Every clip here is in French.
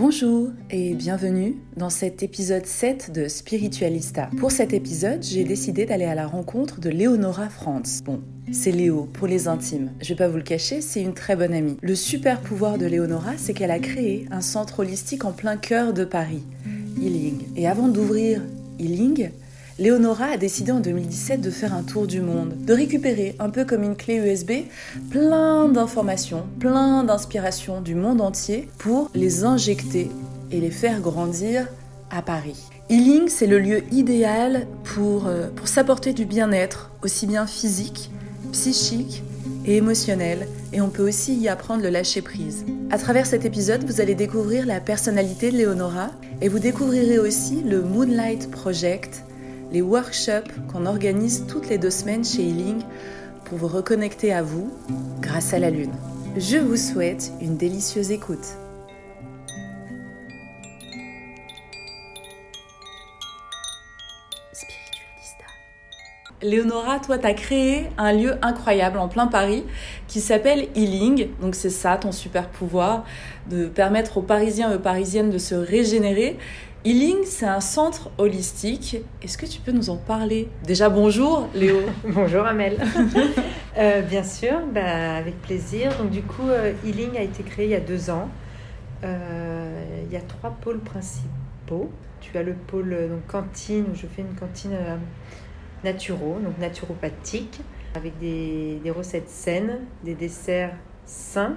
Bonjour et bienvenue dans cet épisode 7 de Spiritualista. Pour cet épisode, j'ai décidé d'aller à la rencontre de Leonora Franz. Bon, c'est Léo pour les intimes. Je vais pas vous le cacher, c'est une très bonne amie. Le super pouvoir de Leonora, c'est qu'elle a créé un centre holistique en plein cœur de Paris, Healing. Et avant d'ouvrir Healing, Leonora a décidé en 2017 de faire un tour du monde, de récupérer, un peu comme une clé USB, plein d'informations, plein d'inspirations du monde entier pour les injecter et les faire grandir à Paris. Healing, c'est le lieu idéal pour, euh, s'apporter du bien-être, aussi bien physique, psychique et émotionnel, et on peut aussi y apprendre le lâcher-prise. À travers cet épisode, vous allez découvrir la personnalité de Leonora, et vous découvrirez aussi le Moonlight Project, les workshops qu'on organise toutes les deux semaines chez Healing pour vous reconnecter à vous grâce à la Lune. Je vous souhaite une délicieuse écoute. Spiritualista. Léonora, toi, tu as créé un lieu incroyable en plein Paris qui s'appelle Healing. Donc, c'est ça ton super pouvoir de permettre aux Parisiens et aux Parisiennes de se régénérer. Healing, c'est un centre holistique. Est-ce que tu peux nous en parler? Déjà, bonjour Léo. Bonjour Amel. Euh, bien sûr, bah, avec plaisir. Donc du coup, euh, Healing a été créé il y a deux ans. Euh, il y a trois pôles principaux. Tu as le pôle euh, donc, cantine, où je fais une cantine euh, naturo, donc naturopathique, avec des, des recettes saines, des desserts sains,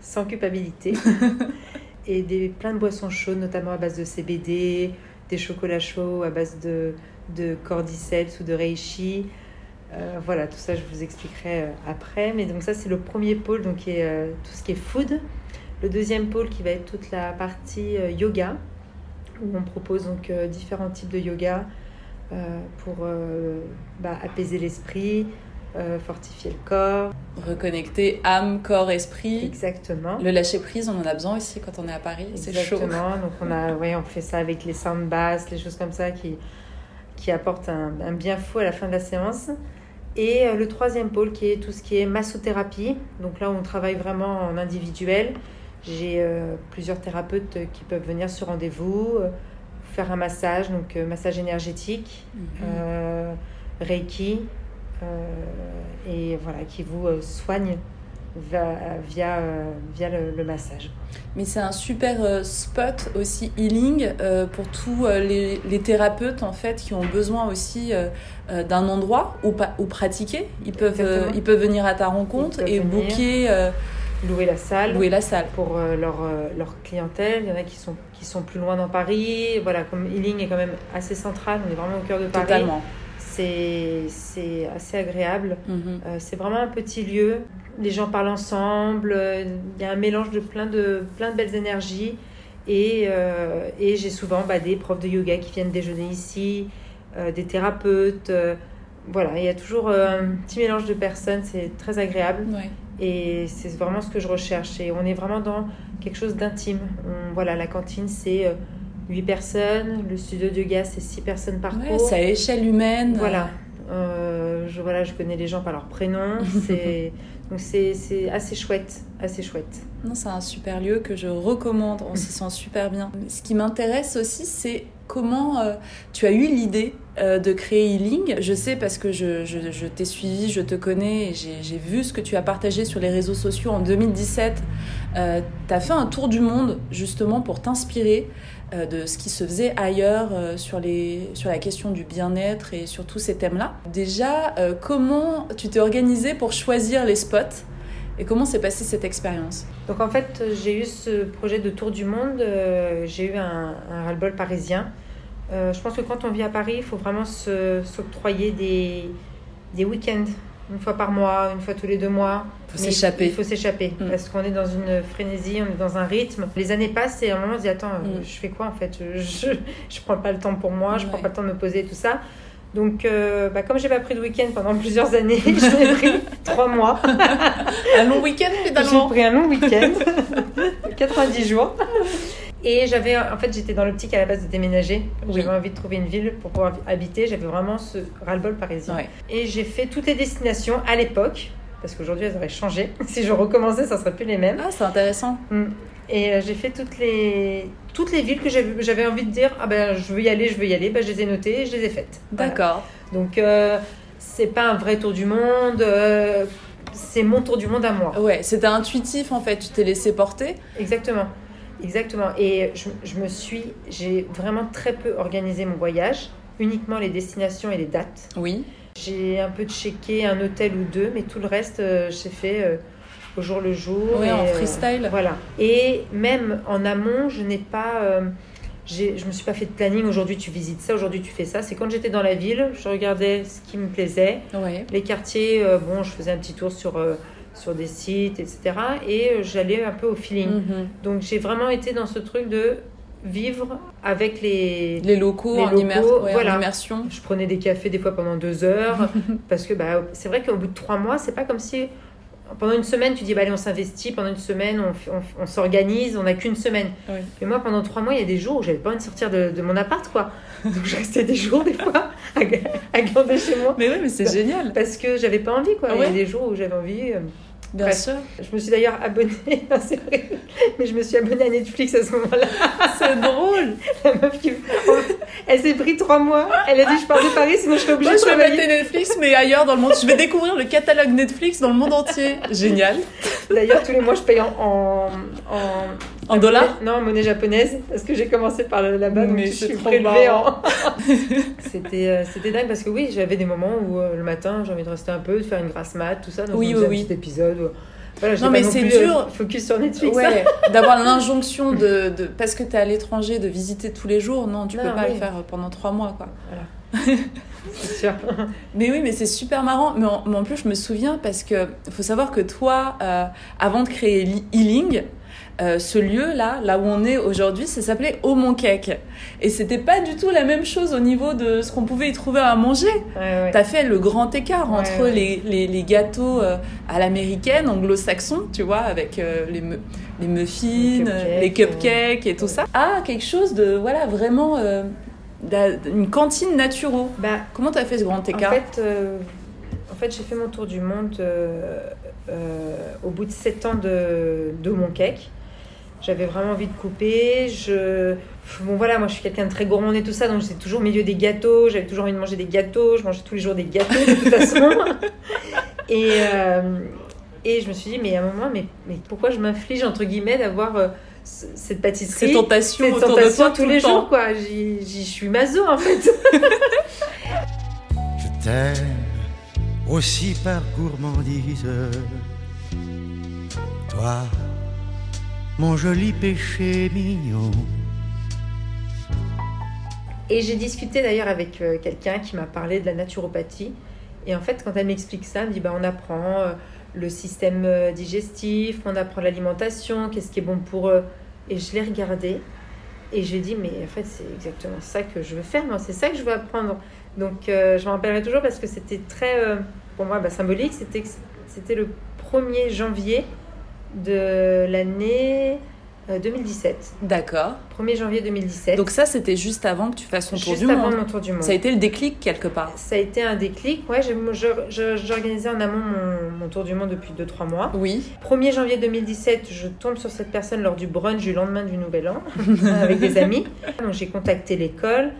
sans culpabilité. et des, plein de boissons chaudes, notamment à base de CBD, des chocolats chauds à base de, de cordyceps ou de reishi. Euh, voilà, tout ça je vous expliquerai euh, après. Mais donc ça c'est le premier pôle, donc est euh, tout ce qui est food. Le deuxième pôle qui va être toute la partie yoga, où on propose donc différents types de yoga pour bah, apaiser l'esprit, fortifier le corps. Reconnecter âme, corps, esprit. Exactement. Le lâcher prise, on en a besoin aussi quand on est à Paris. C'est chaud. Exactement. Donc on a, ouais, on fait ça avec les sound les choses comme ça qui, qui apportent un, un bien fou à la fin de la séance. Et euh, le troisième pôle qui est tout ce qui est massothérapie. Donc là, on travaille vraiment en individuel. J'ai euh, plusieurs thérapeutes qui peuvent venir sur rendez-vous, euh, faire un massage, donc euh, massage énergétique, Mhm. Reiki, et voilà, qui vous euh, soigne via, euh, via le, le massage. Mais c'est un super euh, spot aussi healing euh, pour tous euh, les, les thérapeutes en fait qui ont besoin aussi euh, euh, d'un endroit où, pratiquer. Ils peuvent, euh, Exactement. ils peuvent venir à ta rencontre et venir. booker euh, louer la salle. Louer la salle. Pour euh, leur, euh, leur clientèle. Il y en a qui sont, qui sont plus loin dans Paris. Voilà, comme Ealing est quand même assez central, on est vraiment au cœur de Paris. Totalement. C'est assez agréable. Mhm. Euh, c'est vraiment un petit lieu. Les gens parlent ensemble. Il y a un mélange de plein de, plein de belles énergies. Et, euh, et j'ai souvent bah, des profs de yoga qui viennent déjeuner ici, euh, des thérapeutes. voilà, il y a toujours un petit mélange de personnes. C'est très agréable. Ouais. Et c'est vraiment ce que je recherche. Et on est vraiment dans quelque chose d'intime. Voilà, la cantine, c'est 8 personnes. Le studio de yoga, c'est 6 personnes par Ouais, cours. c'est à échelle humaine. Voilà. Euh, je, voilà, je connais les gens par leur prénom. C'est, donc c'est, c'est assez chouette. Assez chouette. Non, c'est un super lieu que je recommande. On s'y sent super bien. Ce qui m'intéresse aussi, c'est comment euh, tu as eu l'idée euh, de créer Healing. Je sais parce que je, je- je t'ai suivi, je te connais et j'ai j'ai vu ce que tu as partagé sur les réseaux sociaux en 2017. tu as fait un tour du monde justement pour t'inspirer de ce qui se faisait ailleurs euh, sur, les, sur la question du bien-être et sur tous ces thèmes-là. Déjà, euh, comment tu t'es organisé pour choisir les spots et comment s'est passée cette expérience? Donc en fait, j'ai eu ce projet de tour du monde. euh, j'ai eu un, un ras-le-bol parisien. Euh, je pense que quand on vit à Paris, il faut vraiment s'octroyer des, des week-ends. Une fois par mois, une fois tous les deux mois. Faut Mais s'échapper. Il faut s'échapper Mm. parce qu'on est dans une frénésie, on est dans un rythme. Les années passent et à un moment on se dit attends, Mm. je fais quoi en fait? Je, je, prends pas le temps pour moi, je prends Ouais. pas le temps de me poser et tout ça. Donc euh, bah, comme j'ai pas pris de week-end pendant plusieurs années, j'en ai pris trois mois. Un long week-end J'ai finalement pris un long week-end, 90 jours. Et j'avais, en fait, j'étais dans l'optique à la base de déménager. Oui. J'avais envie de trouver une ville pour pouvoir habiter. J'avais vraiment ce ras-le-bol parisien. Ouais. Et j'ai fait toutes les destinations à l'époque, parce qu'aujourd'hui elles auraient changé. Si je recommençais, ça serait plus les mêmes. Ah, c'est intéressant. Mm. Et euh, j'ai fait toutes les, toutes les villes que j'avais envie de dire ah ben je veux y aller, je veux y aller. Ben, je les ai notées et je les ai faites. Voilà. D'accord. Donc euh, c'est pas un vrai tour du monde. euh, c'est mon tour du monde à moi. Ouais, c'était intuitif en fait, tu t'es laissé porter. Exactement. Exactement. Et je, je me suis, j'ai vraiment très peu organisé mon voyage, uniquement les destinations et les dates. Oui. J'ai un peu checké un hôtel ou deux, mais tout le reste, euh, j'ai fait euh, au jour le jour. Et, en euh, freestyle. voilà. Et même en amont, je n'ai pas. euh, je me suis pas fait de planning. Aujourd'hui, tu visites ça. Aujourd'hui, tu fais ça. C'est quand j'étais dans la ville, je regardais ce qui me plaisait. Ouais. Les quartiers, bon, je faisais un petit tour sur, sur des sites, etc. Et euh, j'allais un peu au feeling. Mhm. Donc j'ai vraiment été dans ce truc de vivre avec les... Les locaux, Les en, locaux, immer- ouais, en voilà. immersion. Je prenais des cafés des fois pendant deux heures parce que bah, c'est vrai qu'au bout de trois mois, c'est pas comme si pendant une semaine tu dis bah, allez on s'investit, pendant une semaine on, f- on, on s'organise, on n'a qu'une semaine. Oui. Mais moi pendant trois mois il y a des jours où j'avais pas envie de sortir de, de mon appart quoi. Donc je restais des jours des fois à, à glander chez moi Mais oui, mais c'est génial. parce que j'avais pas envie quoi. Il y a des jours où j'avais envie. euh, Bien Bref. sûr. Je me suis d'ailleurs abonnée, c'est vrai, mais je me suis abonnée à Netflix à ce moment-là. C'est drôle. La meuf qui- Elle s'est pris trois mois. Elle a dit Je pars de Paris, sinon je serai obligée Moi, de je vais travailler. Netflix, mais ailleurs dans le monde. Je vais découvrir le catalogue Netflix dans le monde entier. Génial. D'ailleurs, tous les mois, je paye en. en, en- En dollars Non, en monnaie japonaise, parce que j'ai commencé par là-bas, donc Mais je c'est suis prélevée marrant. en. C'était euh, c'était dingue, parce que oui, j'avais des moments où euh, le matin, j'ai envie de rester un peu, de faire une grasse mat, tout ça. Donc Oui, faisais oui, un oui. petit épisode. où- Voilà, Non, mais c'est euh, dur. focus sur Netflix. Ouais, d'avoir l'injonction de, de. Parce que t'es à l'étranger, de visiter tous les jours. Non, tu Non, peux pas oui. le faire pendant trois mois, quoi. c'est sûr. Mais oui, mais c'est super marrant. Mais en, mais en plus, je me souviens parce que faut savoir que toi, euh, avant de créer Li- Healing, euh, ce lieu-là, là où on est aujourd'hui, ça s'appelait Au Mon Cake. Et c'était pas du tout la même chose au niveau de ce qu'on pouvait y trouver à manger. Ouais, ouais. T'as fait le grand écart Ouais, entre. Les, les, les gâteaux euh, à l'américaine, anglo-saxon, tu vois, avec euh, les, me- les muffins, Les cupcakes, cupcakes et tout ça, à quelque chose de, voilà, vraiment, euh, une cantine naturo. Bah, Comment t'as fait ce grand En écart fait, en fait j'ai fait mon tour du monde euh, au bout de 7 ans de, de mon cake. J'avais vraiment envie de couper. Je... Bon voilà, moi je suis quelqu'un de très gourmand et tout ça, donc j'étais toujours au milieu des gâteaux. J'avais toujours envie de manger des gâteaux. Je mangeais tous les jours des gâteaux de toute façon. et, euh, et je me suis dit, mais à un moment, mais, mais pourquoi je m'inflige, entre guillemets, d'avoir euh, ce- cette pâtisserie cette autour de tentation toi tous les le temps. jours, quoi. J'y j'y suis maso en fait. Je t'aime aussi par gourmandise. toi, mon joli péché mignon. Et j'ai discuté d'ailleurs avec euh, quelqu'un qui m'a parlé de la naturopathie. Et en fait, quand elle m'explique ça, elle me dit bah, on apprend euh, le système euh, digestif, on apprend l'alimentation, qu'est-ce qui est bon pour eux. Et je l'ai regardé et j'ai dit mais en fait, c'est exactement ça que je veux faire, c'est ça que je veux apprendre. Donc, je m'en rappellerai toujours parce que c'était très, pour moi, bah, symbolique. C'était que c'était le 1er janvier de l'année euh, 2017. D'accord. 1er janvier 2017. Donc ça, c'était juste avant que tu fasses ton tour juste du avant monde. mon tour du monde. Ça a été le déclic quelque part. Ça a été un déclic. Ouais, j'organisais en amont mon, mon tour du monde depuis 2-3 mois. Oui. 1er janvier 2017, je tombe sur cette personne lors du brunch du lendemain du Nouvel An avec des amis. Donc j'ai contacté l'école,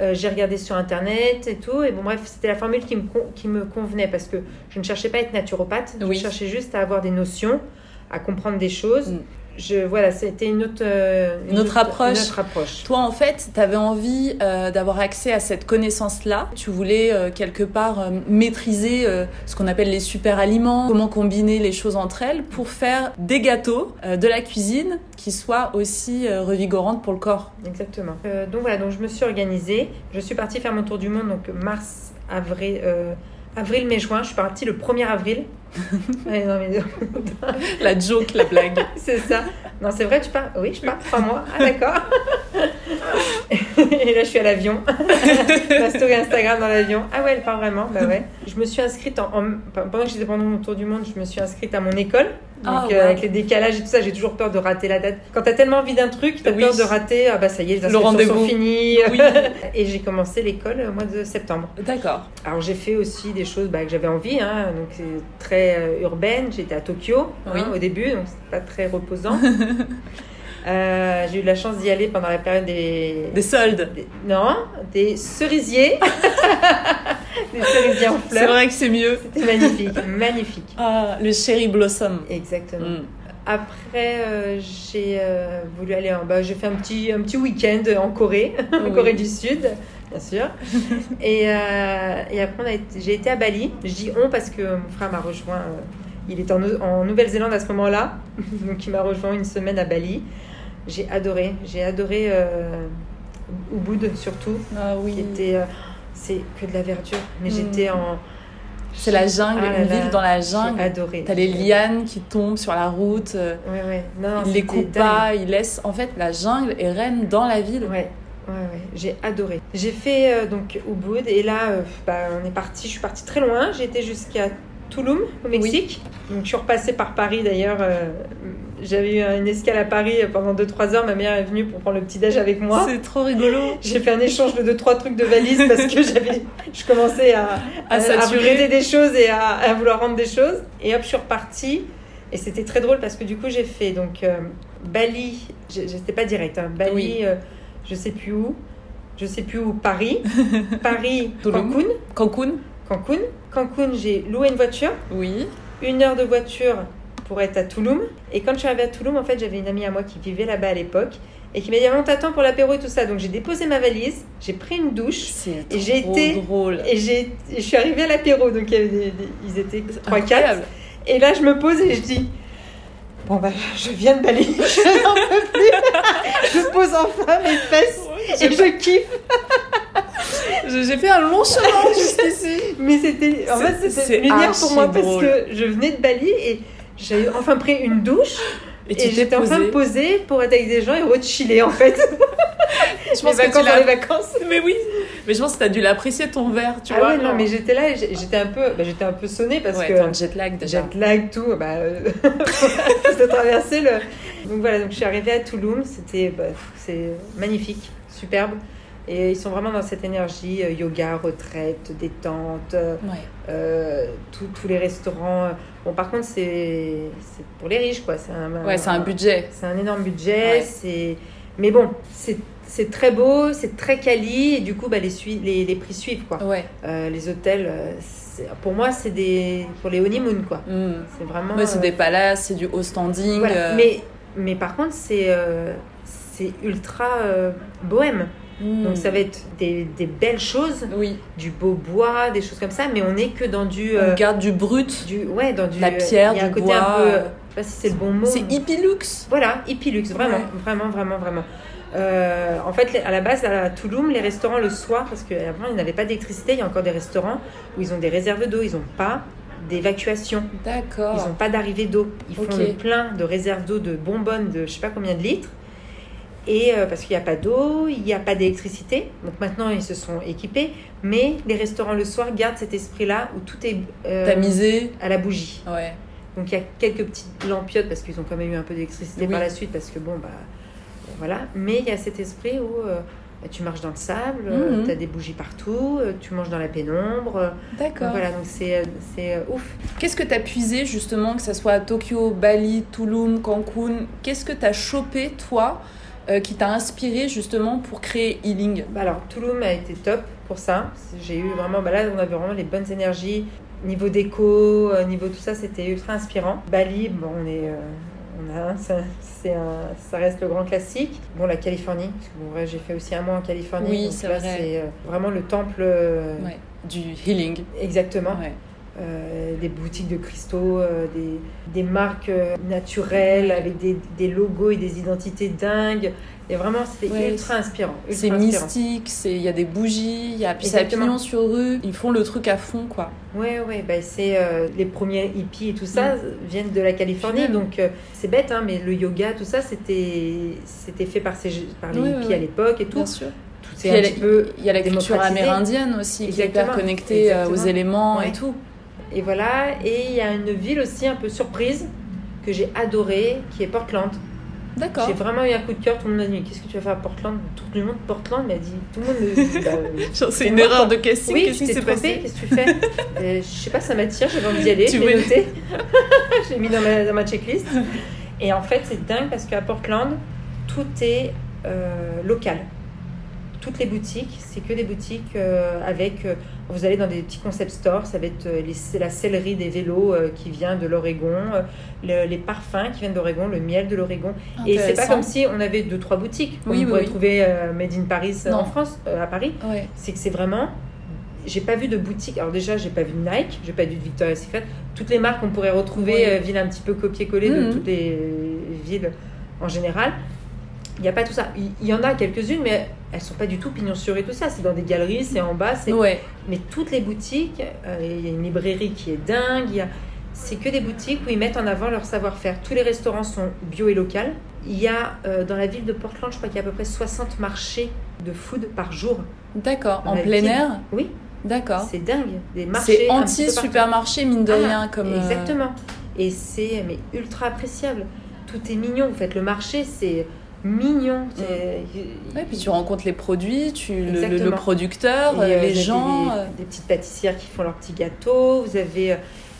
euh, j'ai regardé sur internet et tout. Et bon, bref, c'était la formule qui me, con- qui me convenait parce que je ne cherchais pas à être naturopathe, Oui. je cherchais juste à avoir des notions, à comprendre des choses. Mm. Je, voilà, c'était une autre, euh, Une autre approche. Une autre approche. Toi, en fait, tu avais envie euh, d'avoir accès à cette connaissance-là. Tu voulais euh, quelque part euh, maîtriser ce qu'on appelle les super aliments, comment combiner les choses entre elles pour faire des gâteaux, de la cuisine qui soient aussi revigorantes pour le corps. Exactement. Donc voilà, donc je me suis organisée. Je suis partie faire mon tour du monde, donc mars, avril, avril, mai, juin. Je suis partie le 1er avril. Ouais, non, mais- La joke, la blague. c'est ça. Non, c'est vrai, tu pars Oui, je pars trois mois. Ah, d'accord. Et là, je suis à l'avion. Ma story Instagram dans l'avion. Ah ouais, elle part vraiment. Bah ouais. Je me suis inscrite en, en- pendant que j'étais pendant mon tour du monde, je me suis inscrite à mon école. Donc Ah, euh, avec les décalages et tout ça, j'ai toujours peur de rater la date. Quand t'as tellement envie d'un truc, t'as Oui. peur de rater. Ah bah ça y est, les Le inscriptions sont finies. Oui. et j'ai commencé l'école au mois de septembre. D'accord. Alors j'ai fait aussi des choses bah, que j'avais envie, hein, donc c'est très euh, urbaine. J'étais à Tokyo hein, au début, donc c'est pas très reposant. Euh, j'ai eu la chance d'y aller pendant la période des, Des soldes. des- non, des cerisiers, des cerisiers en C'est fleurs. vrai que c'est mieux. C'était magnifique, magnifique. Ah, le cherry blossom. Exactement. Mm. Après, euh, j'ai euh, voulu aller en bah, j'ai fait un petit, un petit week-end en Corée, en Oui. Corée du Sud, bien sûr. et, et après, été- j'ai été à Bali. Je dis on parce que mon frère m'a rejoint. Il était en, Nou- en Nouvelle-Zélande à ce moment-là, donc il m'a rejoint une semaine à Bali. J'ai adoré, j'ai adoré euh, Ubud surtout, Ah qui oui. était, euh, c'est que de la verdure, mais Mm. j'étais en, C'est la jungle, Ah là une là, ville dans la j'ai jungle. adoré. T'as les lianes qui tombent sur la route. euh, Ouais, ouais. Non, Ils les coupent pas, ils laissent. En fait, la jungle est reine dans la ville. Ouais, ouais, ouais. J'ai adoré. J'ai fait euh, donc Ubud et là, euh, bah, on est parti. Je suis partie très loin. Été jusqu'à Tulum au Mexique. Donc je suis repassée par Paris d'ailleurs. euh, J'avais eu une escale à Paris pendant 2-3 heures. Ma mère est venue pour prendre le petit déj avec moi. C'est trop rigolo. J'ai fait un échange de 2-3 trucs de valise parce que j'avais, je commençais à, À à, saturer. des choses et à, à vouloir rendre des choses. Et hop, je suis repartie. Et c'était très drôle parce que du coup, j'ai fait donc euh, Bali. je- J'étais pas direct. hein, Bali, Oui. euh, je sais plus où. Je sais plus où. Paris. Paris. Cancun. Cancun Cancun. Cancun, j'ai loué une voiture. Oui. Une heure de voiture pour être à Tulum. Et quand je suis arrivée à Tulum, en fait, j'avais une amie à moi qui vivait là-bas à l'époque. Et qui m'a dit, on t'attend pour l'apéro et tout ça. Donc j'ai déposé ma valise. J'ai pris une douche. C'est Et j'ai été- drôle. Et j'ai, je suis arrivée à l'apéro, donc il y avait des- des- ils étaient 3-4. Incroyable. Et là, je me pose et je dis Bon, bah, je viens de Bali, je n'en peux plus. je pose enfin mes fesses et je kiffe. J'ai j'ai fait un long chemin jusqu'ici. Mais c'était, en fait, c'était lunaire pour moi parce que je venais de Bali et j'avais enfin pris une douche Et tu j'étais enfin posée. posée pour être avec des gens et re-chiller en fait. Je pense les que tu les vacances. Mais oui. Mais je pense que t'as dû l'apprécier ton verre, tu ah vois. ouais, non, mais j'étais là et j'ai- j'étais un peu, bah, j'étais un peu sonnée parce Ouais, que. en jet lag déjà. Jet lag, tout, bah, euh, de traverser le. Donc voilà, donc je suis arrivée à Tulum, c'était bah, c'est magnifique, superbe. Et ils sont vraiment dans cette énergie euh, yoga, retraite, détente, euh, Ouais. euh, tous les restaurants. Bon, par contre, c'est c'est pour les riches, quoi. C'est un, Ouais, c'est un budget. C'est un énorme budget. Ouais. c'est Mais bon, c'est très beau, c'est très quali, et du coup, bah, les, les, les prix suivent, quoi. Ouais. Euh, les hôtels, pour moi, c'est des pour les honeymoon, quoi. Mm. C'est vraiment. C'est des palaces, c'est du haut standing. voilà. Mais, mais par contre, c'est c'est ultra euh, bohème. Mm. Donc ça va être des, des belles choses, Oui. du beau bois, des choses comme ça, mais on n'est que dans du. On euh, garde du brut. du ouais, dans du. La pierre, y a un du côté bois, un peu. euh. pas si c'est le bon mot. C'est hippie luxe. Voilà, hippie luxe, vraiment, Ouais. vraiment, vraiment, vraiment. Euh, en fait, à la base, à Touloum, les restaurants le soir, parce qu'avant, ils n'avaient pas d'électricité, il y a encore des restaurants où ils ont des réserves d'eau, ils n'ont pas d'évacuation, ils D'accord. n'ont pas d'arrivée d'eau. Ils font Ok. le plein de réserves d'eau de bonbonnes de je sais pas combien de litres. Et euh, parce qu'il n'y a pas d'eau, il n'y a pas d'électricité. Donc maintenant, ils se sont équipés. Mais les restaurants le soir gardent cet esprit-là où tout est euh, Tamisé. à la bougie. Ouais. Donc il y a quelques petites lampiottes parce qu'ils ont quand même eu un peu d'électricité Oui. par la suite parce que bon bah voilà. Mais il y a cet esprit où euh, bah, tu marches dans le sable, Mhm. tu as des bougies partout, tu manges dans la pénombre. D'accord. voilà donc c'est c'est ouf. Qu'est-ce que tu as puisé justement, que ce soit à Tokyo, Bali, Tulum, Cancun? Qu'est-ce que tu as chopé, toi, euh, qui t'a inspiré justement pour créer Healing? Bah alors Touloum a été top pour ça. J'ai eu vraiment bah là on avait vraiment les bonnes énergies. Niveau déco, euh, niveau tout ça, c'était ultra inspirant. Bali, bon, on est, euh, on a, un, ça, c'est un- ça reste le grand classique. Bon, la Californie, parce que bon, ouais, j'ai fait aussi un mois en Californie. Oui, c'est vrai. C'est euh, vraiment le temple. Ouais. Du healing. Exactement. Ouais. Euh, des boutiques de cristaux, euh, des, des marques euh, naturelles avec des, des logos et des identités dingues. Et vraiment, c'était Ouais, ultra inspirant. C'est mystique, il y a des bougies, il y a Exactement. pignon sur rue, ils font le truc à fond quoi. Ouais, ouais, bah c'est les premiers hippies et tout ça viennent de la Californie, donc c'est bête, hein, mais le yoga, tout ça, c'était c'était fait par, ces, par les hippies à l'époque et tout. Bien sûr. Tout il y a un la- petit peu il y a la culture amérindienne aussi qui est hyper connectée aux éléments et tout. Et voilà, et il y a une ville aussi un peu surprise que j'ai adorée, qui est Portland. D'accord. J'ai vraiment eu un coup de cœur, tout le monde m'a dit Qu'est-ce que tu vas faire à Portland? Tout le monde Portland m'a dit Tout le monde me dit bah, C'est une moi, erreur de casting, Oui, qu'est-ce qui s'est passé qu'est-ce que tu fais? Euh, Je sais pas, ça m'attire, j'ai envie d'y aller, Tu je l'ai noté. je l'ai mis dans ma, dans ma checklist. Et en fait, c'est dingue parce qu'à Portland, tout est euh, local. Toutes les boutiques, c'est que des boutiques euh, avec. euh, vous allez dans des petits concept stores, ça va être euh, les- la sellerie des vélos qui vient de l'Oregon, le- les parfums qui viennent d'Oregon, le miel de l'Oregon. Et c'est pas comme si on avait deux trois boutiques Oui, oui, pourrait oui. trouver euh, made in Paris Non. en France, euh, à Paris Ouais. c'est que c'est vraiment j'ai pas vu de boutique alors déjà j'ai pas vu de Nike j'ai pas vu de Victoria's Secret toutes les marques qu'on pourrait retrouver Ouais. euh, villes un petit peu copier-coller de Mhm. toutes les villes en général il n'y a pas tout ça il y en a quelques-unes mais elles sont pas du tout pignon sur rue tout ça c'est dans des galeries c'est en bas c'est Ouais. mais toutes les boutiques euh, il y a une librairie qui est dingue y a c'est que des boutiques où ils mettent en avant leur savoir-faire. Tous les restaurants sont bio et local. Il y a euh, dans la ville de Portland, je crois qu'il y a à peu près 60 marchés de food par jour. D'accord. En plein ville. air Oui, D'accord. c'est dingue. Des marchés. C'est anti-supermarché, mine de Ah, rien. comme euh, Exactement. Et c'est mais ultra appréciable. Tout est mignon. Vous faites le marché, c'est mignon. C'est- Ouais, puis tu rencontres les produits, tu, le- le, producteur, Et, euh, euh, les gens. Des, euh, des petites pâtissières qui font leurs petits gâteaux. Vous avez. euh,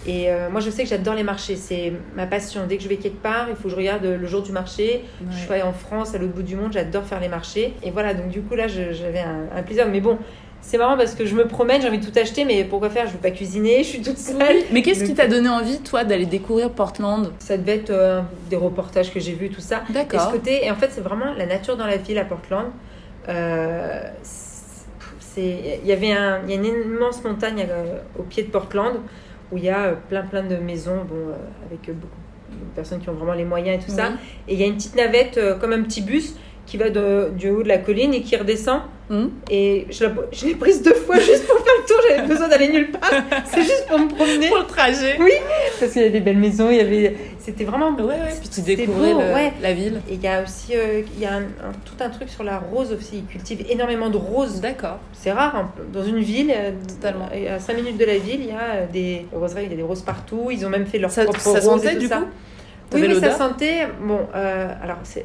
Et euh, moi, je sais que j'adore les marchés. C'est ma passion. Dès que je vais quelque part, il faut que je regarde le jour du marché. Je suis allée en France, à l'autre bout du monde. J'adore faire les marchés. Et voilà, donc du coup, là, j'avais un, un plaisir. Mais bon, c'est marrant parce que je me promène, j'ai envie de tout acheter. Mais pourquoi faire? Je ne veux pas cuisiner. Je suis toute seule. Mais qu'est-ce qui t'a donné envie, toi, d'aller découvrir Portland? Ça devait être euh, des reportages que j'ai vus, tout ça. Et ce D'accord. côté, et en fait, c'est vraiment la nature dans la ville à Portland. Euh, c'est, il y avait un, il y a une immense montagne euh, au pied de Portland où il y a plein plein de maisons, bon, avec beaucoup de personnes qui ont vraiment les moyens et tout ça. Et il y a une petite navette comme un petit bus qui va de- du haut de la colline et qui redescend. Hum. Et je, la- je l'ai prise deux fois juste pour faire le tour. J'avais besoin d'aller nulle part. C'est juste pour me promener. Pour le trajet. Oui, parce qu'il y avait des belles maisons. Il y avait, c'était vraiment Ouais, ouais, puis tu C'était découvrais beau, le- ouais. la ville. Et il y a aussi euh, il y a un- un- tout un truc sur la rose aussi. Ils cultivent énormément de roses. D'accord. C'est rare. hein. Dans une ville, euh, Totalement. et à 5 minutes de la ville, il y a euh, des roseries, il y a des roses partout. Ils ont même fait leur Ça, propre ça rose sentait et tout du ça. coup? Oui, oui, ça sentait. Bon, euh, alors c'est.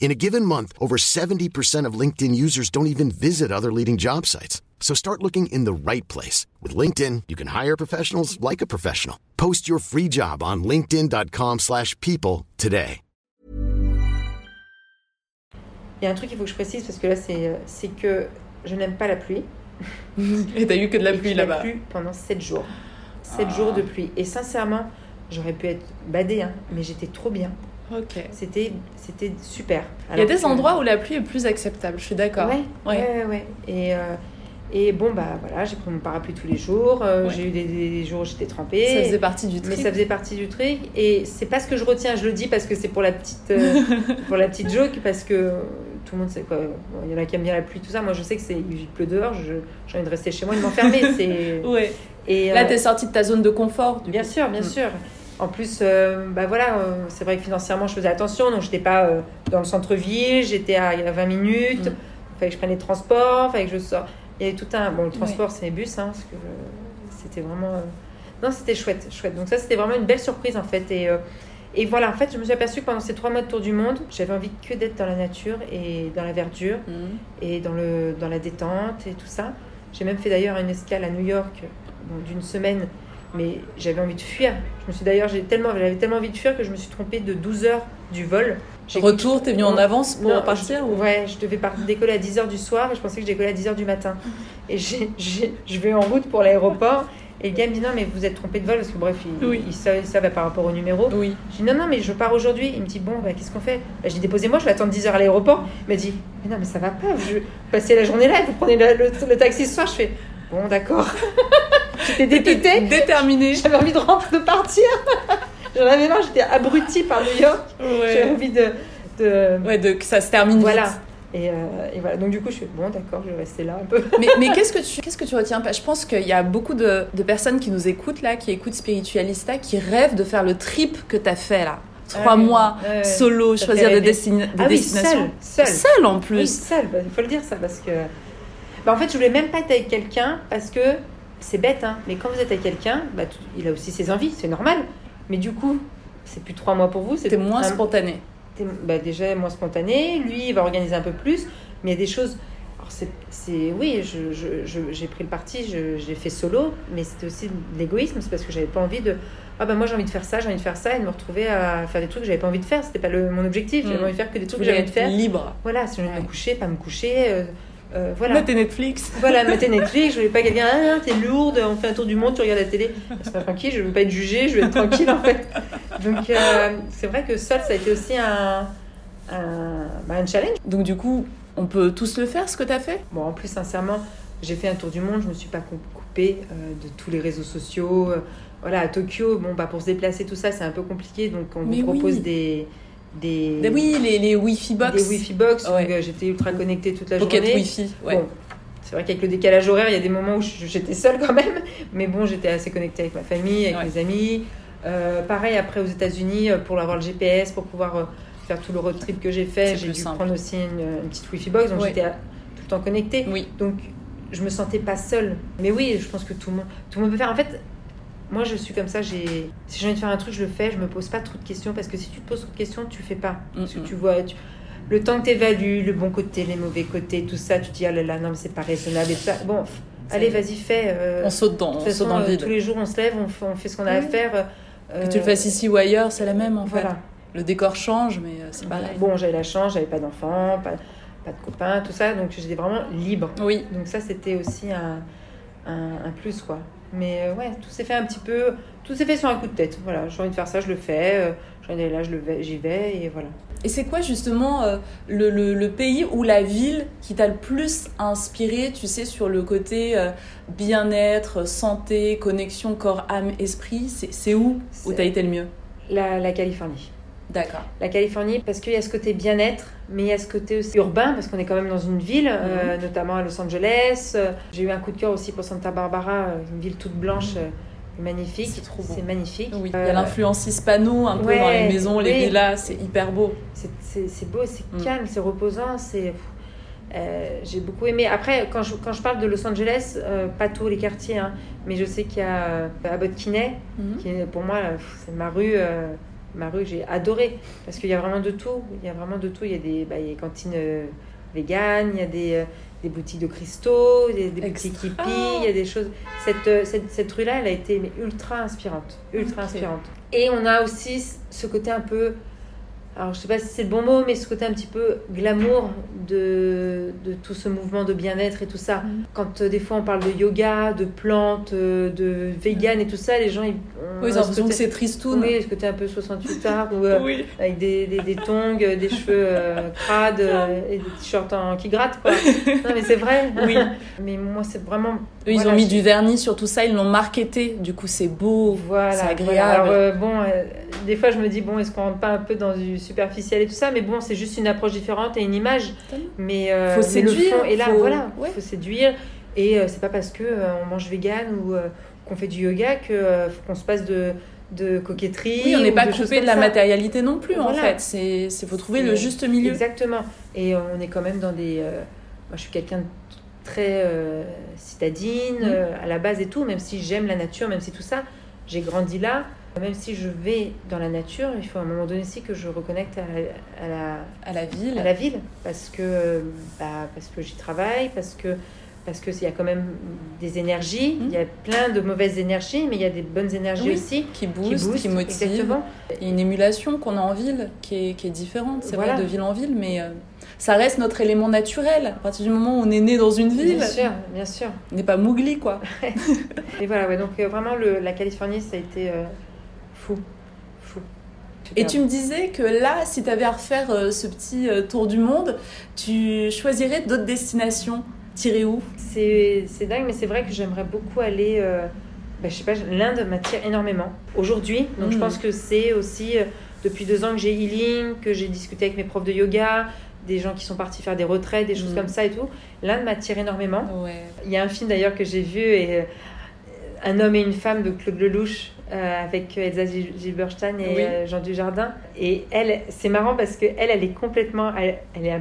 In a given month, over 70% of LinkedIn users don't even visit other leading job sites. So start looking in the right place. With LinkedIn, you can hire professionals like a professional. Post your free job on linkedin.com slash people today. Il y a un truc qu'il faut que je précise parce que là, c'est euh, que je n'aime pas la pluie. Et t'as eu que de la Et pluie là-bas. plu pendant 7 jours. 7 Ah. jours de pluie. Et sincèrement, j'aurais pu être badée, hein, mais j'étais trop bien. Ok. C'était c'était super. Il y a des que- endroits où la pluie est plus acceptable, je suis d'accord. Ouais, Ouais. ouais. Et, euh, et bon, bah voilà, j'ai pris mon parapluie tous les jours. euh, Ouais. J'ai eu des, des jours où j'étais trempée. Ça faisait partie du mais trip. ça faisait partie du truc. Et c'est pas ce que je retiens, je le dis parce que c'est pour la petite, euh, pour la petite joke, parce que tout le monde sait quoi. Il y en a qui aiment bien la pluie, tout ça. Moi, je sais que c'est il pleut dehors. je- J'ai envie de rester chez moi et de m'enfermer. c'est Ouais. et Là, t'es sortie de ta zone de confort. du Bien coup. sûr, bien Mm. sûr. En plus, euh, bah voilà, euh, c'est vrai que financièrement, je faisais attention, donc j'étais pas euh, dans le centre-ville, j'étais à, à 20 minutes, il Mm. fallait que je prenne les transports, fallait que je sorte. Il y avait tout un. Bon, le transport, c'est les bus, hein, parce que c'était vraiment. Non, c'était chouette, chouette. Donc, ça, c'était vraiment une belle surprise, en fait. Et, et voilà, en fait, je me suis aperçue que pendant ces trois mois de tour du monde, j'avais envie que d'être dans la nature et dans la verdure Mm. et dans, le, dans la détente et tout ça. J'ai même fait d'ailleurs une escale à New York bon, d'une semaine, mais j'avais envie de fuir. Je me suis d'ailleurs, j'ai tellement, j'avais tellement envie de fuir que je me suis trompée de 12 heures du vol. J'ai- Retour, t'es venu en Non, avance pour non, partir je- ou... Ouais, je devais décoller à 10h du soir et je pensais que je décollais à 10h du matin. Et j'ai- j'ai- je vais en route pour l'aéroport et le gars me dit non mais vous êtes trompé de vol parce que bref, il, Oui. il savait ça va par rapport au numéro. Oui. Je dis non, non, mais je pars aujourd'hui. Il me dit bon, bah, qu'est-ce qu'on fait? Bah, J'ai dit déposez-moi, je vais attendre 10 heures à l'aéroport. Il m'a dit mais non, mais ça va pas, je vais passer la journée là, vous prenez le, le- le taxi ce soir. Je fais bon, d'accord. J'étais dépitée, Déterminé. j'avais envie de rentrer, de partir. J'en avais marre, j'étais abrutie par New York. J'avais envie de. de... Ouais, de, que ça se termine Voilà. vite. Et, euh, et voilà, donc du coup, je fais bon, d'accord, je vais rester là un peu. mais mais qu'est-ce que tu qu'est-ce que tu retiens? Pas Je pense qu'il y a beaucoup de, de personnes qui nous écoutent là, qui écoutent Spiritualista, qui rêvent de faire le trip que t'as fait là. Trois Ouais, mois, ouais. solo, choisir des, rêver. destine- des Ah oui, destinations. seule, seule. Seule en Oui, plus. seule, il faut le dire ça parce que. Bah, en fait, je voulais même pas être avec quelqu'un parce que c'est bête, hein, mais quand vous êtes avec quelqu'un, bah, il a aussi ses envies, c'est normal. Mais du coup, c'est plus trois mois pour vous, c'est C'était moins un- spontané. bah, déjà moins spontané. Lui, il va organiser un peu plus, mais il y a des choses. C'est, oui, j'ai pris le parti, j'ai fait solo, mais c'était aussi de l'égoïsme, c'est parce que j'avais pas envie de. Ah bah moi j'ai envie de faire ça, j'ai envie de faire ça, et de me retrouver à faire des trucs que j'avais pas envie de faire. C'était pas le, mon objectif. J'avais Mm. envie de faire que des trucs que j'avais envie de faire. libre. Voilà, si j'ai envie de me coucher, pas me coucher. euh, euh, voilà. Mater Netflix. Voilà, mater Netflix, je voulais pas quelqu'un, ah, t'es lourde, on fait un tour du monde, tu regardes la télé. C'est pas tranquille, je veux pas être jugée, je veux être tranquille en fait. Donc euh, c'est vrai que seul, ça a été aussi un, un, bah, un challenge. Donc du coup, on peut tous le faire ce que t'as fait? Bon, en plus, sincèrement, j'ai fait un tour du monde, je me suis pas cou- coupée euh, de tous les réseaux sociaux. Euh, Voilà, à Tokyo, bon, bah, pour se déplacer, tout ça, c'est un peu compliqué, donc on Mais vous oui. propose des. Des, Des- Oui, les, les Wi-Fi box. des Wi-Fi box, Ouais. euh, j'étais ultra connectée toute la Pocket journée. Wi-Fi. Ouais. Bon, c'est vrai qu'avec le décalage horaire, il y a des moments où j'étais seule quand même, mais bon, j'étais assez connectée avec ma famille, avec Ouais. mes amis. Euh, pareil, après aux États-Unis, euh, pour avoir le GPS, pour pouvoir faire tout le road trip que j'ai fait, j'ai dû simple. prendre aussi une, une petite Wi-Fi box, donc Ouais. j'étais tout le temps connectée. Oui. Donc, je me sentais pas seule. Mais oui, je pense que tout le monde, tout le monde peut faire. En fait, moi, je suis comme ça. J'ai, si j'ai envie de faire un truc, je le fais. Je me pose pas trop de questions parce que si tu te poses trop de questions, tu fais pas. Parce que tu vois, tu- le temps que tu évalues, le bon côté, les mauvais côtés, tout ça, tu te dis ah là là, non mais c'est pas raisonnable et tout ça. Bon, allez, vas-y, fais. euh, On saute dans, de on façon, saute dans le euh, vide. tous les jours, on se lève, on fait, on fait ce qu'on a à Oui. faire. Que tu le fasses ici ou ailleurs, c'est la même en fait. Voilà. Le décor change, mais euh, c'est pareil. Bon, j'avais la chance, j'avais pas d'enfants, pas, pas de copains, tout ça, donc j'étais vraiment libre. Oui. Donc ça, c'était aussi un, un, un plus, quoi. Mais euh, ouais, tout s'est fait un petit peu... Tout s'est fait sur un coup de tête. Voilà, j'ai envie de faire ça, je le fais. Euh, J'en ai là, je le vais- j'y vais et voilà. Et c'est quoi justement euh, le, le- le pays ou la ville qui t'a le plus inspiré, tu sais, sur le côté euh, bien-être, santé, connexion corps, âme, esprit? C'est où où t'as été le mieux? La, la Californie. D'accord. La Californie, parce qu'il y a ce côté bien-être, mais il y a ce côté aussi urbain, parce qu'on est quand même dans une ville, euh, notamment à Los Angeles. Euh, J'ai eu un coup de cœur aussi pour Santa Barbara, euh, une ville toute blanche, euh, magnifique. C'est trop beau. C'est magnifique. Oui, il y Euh, a l'influence hispano un peu ouais, dans les maisons, les villas, c'est hyper beau. C'est- beau, c'est Mm. calme, c'est reposant, c'est. euh, J'ai beaucoup aimé. Après, quand je, quand je parle de Los Angeles, euh, pas tous les quartiers, hein, mais je sais qu'il y a euh, Abbot Kinney, Mhm. qui est pour moi, c'est ma rue, euh, ma rue j'ai adorée. Parce qu'il y a vraiment de tout. Il y a vraiment de tout. Il y a des, bah, il y a des cantines euh, véganes, il y a des, euh, des boutiques de cristaux, des, des boutiques Extra. hippies, il y a des choses. Cette, euh, cette, cette rue-là, elle a été mais, ultra inspirante. Ultra inspirante. Et on a aussi ce côté un peu. Alors, je sais pas si c'est le bon mot, mais ce côté un petit peu glamour de, de tout ce mouvement de bien-être et tout ça. Mhm. Quand euh, des fois on parle de yoga, de plantes, euh, de vegan et tout ça, les gens ils, ont Oui, ils ont l'impression que c'est tristoun. Oui, ce côté un peu 68 art ou euh, Oui. avec des, des, des tongs, des cheveux crades et des t-shirts qui grattent quoi. Non mais c'est vrai. Oui. mais moi c'est vraiment. Eux, ils voilà, ont mis je- du vernis sur tout ça, ils l'ont marketé, du coup c'est beau, Voilà, c'est voilà. agréable. Alors, euh, bon, des fois je me dis, bon, est-ce qu'on rentre pas un peu dans du superficiel et tout ça Mais bon, c'est juste une approche différente et une image. Mais, euh, Faut séduire, est là, faut- voilà. ouais. faut séduire. Et euh, c'est pas parce que euh, on mange vegan ou euh, qu'on fait du yoga que faut qu'on se passe de, de coquetterie. Oui, on n'est pas de coupé de la ça. matérialité non plus en fait, c'est c'est- faut trouver le juste milieu. Exactement. Et on est quand même dans des. moi, je suis quelqu'un de très citadine euh, à la base et tout, même si j'aime la nature, même si tout ça, j'ai grandi là. Même si je vais dans la nature, il faut à un moment donné aussi que je reconnecte à la, à la, À la ville. à la ville parce que bah, parce que j'y travaille parce que parce que il y a quand même des énergies Mhm. il y a plein de mauvaises énergies mais il y a des bonnes énergies Oui, aussi qui qui booste, boostent qui motive. exactement Il y a une émulation qu'on a en ville qui est, qui est différente, c'est Voilà. vrai, de ville en ville, mais euh, ça reste notre élément naturel. À partir du moment où on est né dans une ville, bien sûr bien sûr on n'est pas mougli quoi. et voilà ouais, donc euh, vraiment le, la Californie ça a été euh, fou fou Et tu me disais que là, si tu avais à refaire euh, ce petit euh, tour du monde, tu choisirais d'autres destinations. Tirer où? C'est dingue, mais c'est vrai que j'aimerais beaucoup aller. euh, bah, je sais pas, l'Inde m'attire énormément aujourd'hui. Donc je Mhm. pense que c'est aussi depuis deux ans que j'ai healing, que j'ai discuté avec mes profs de yoga, des gens qui sont partis faire des retraites, des choses Mhm. comme ça et tout. L'Inde m'attire énormément. Ouais. Il y a un film d'ailleurs que j'ai vu et un homme et une femme de Claude Lelouch euh, avec Elsa Gil- Gilberstein et Oui. euh, Jean Dujardin. Et elle, c'est marrant parce que elle, elle est complètement, elle, elle est,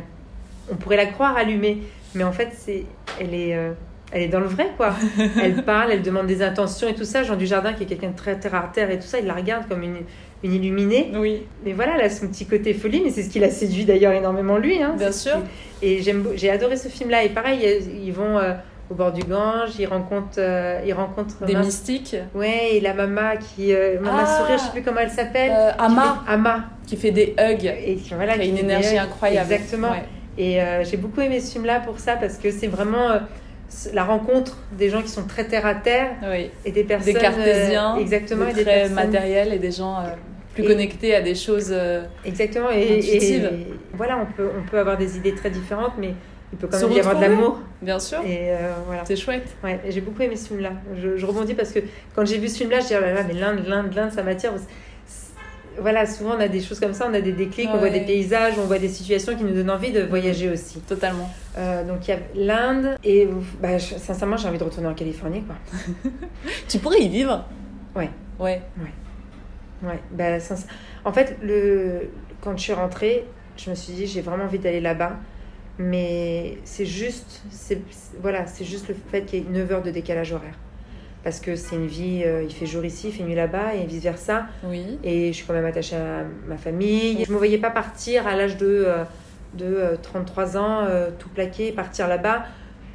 on pourrait la croire allumée, mais en fait c'est, elle est, euh, elle est dans le vrai quoi. elle parle, elle demande des intentions et tout ça. Jean Dujardin qui est quelqu'un de très terre à terre et tout ça, il la regarde comme une, une illuminée. Oui, Mais voilà, elle a son petit côté folie, mais c'est ce qui l'a séduit d'ailleurs énormément lui. Hein, bien sûr. qui- Et j'aime, j'ai adoré ce film-là. Et pareil, ils- ils vont euh, au bord du Gange, ils rencontrent, euh, ils rencontrent Des mystiques. Ouais, et la maman qui, euh, maman Ah. sourire, je sais plus comment elle s'appelle. Euh, Ama, fait- Ama. qui fait des hugs. Et qui, voilà, qui a une énergie incroyable. Exactement. Ouais. Et euh, j'ai beaucoup aimé ce film-là pour ça parce que c'est vraiment euh, la rencontre des gens qui sont très terre à terre Oui. et des personnes Des cartésiens, exactement, des et des très personnes matériels et des gens plus Et- connectés à des choses. Exactement. Et, Intuitive. et- voilà, on peut, on peut avoir des idées très différentes, mais il peut quand même y avoir de l'amour. Bien sûr, Et euh, voilà. c'est chouette. Ouais, j'ai beaucoup aimé ce film-là. Je, je rebondis parce que quand j'ai vu ce film-là, je dis oh là là, mais l'Inde, l'Inde, l'Inde, ça m'attire. Voilà, souvent on a des choses comme ça, on a des déclics, on voit Ouais. des paysages, on voit des situations qui nous donnent envie de voyager aussi. Totalement. Euh, donc il y a l'Inde et bah, je- sincèrement j'ai envie de retourner en Californie quoi. Tu pourrais y vivre Ouais. Ouais. Ouais, bah, sinc- en fait, le... quand je suis rentrée, je me suis dit, j'ai vraiment envie d'aller là-bas. Mais c'est juste, c'est, voilà, c'est juste le fait qu'il y ait 9 heures de décalage horaire. Parce que c'est une vie, euh, il fait jour ici, il fait nuit là-bas, et vice-versa. Oui. Et je suis quand même attachée à ma famille. Je ne me voyais pas partir à l'âge de, euh, de euh, 33 ans, euh, tout plaquer, partir là-bas.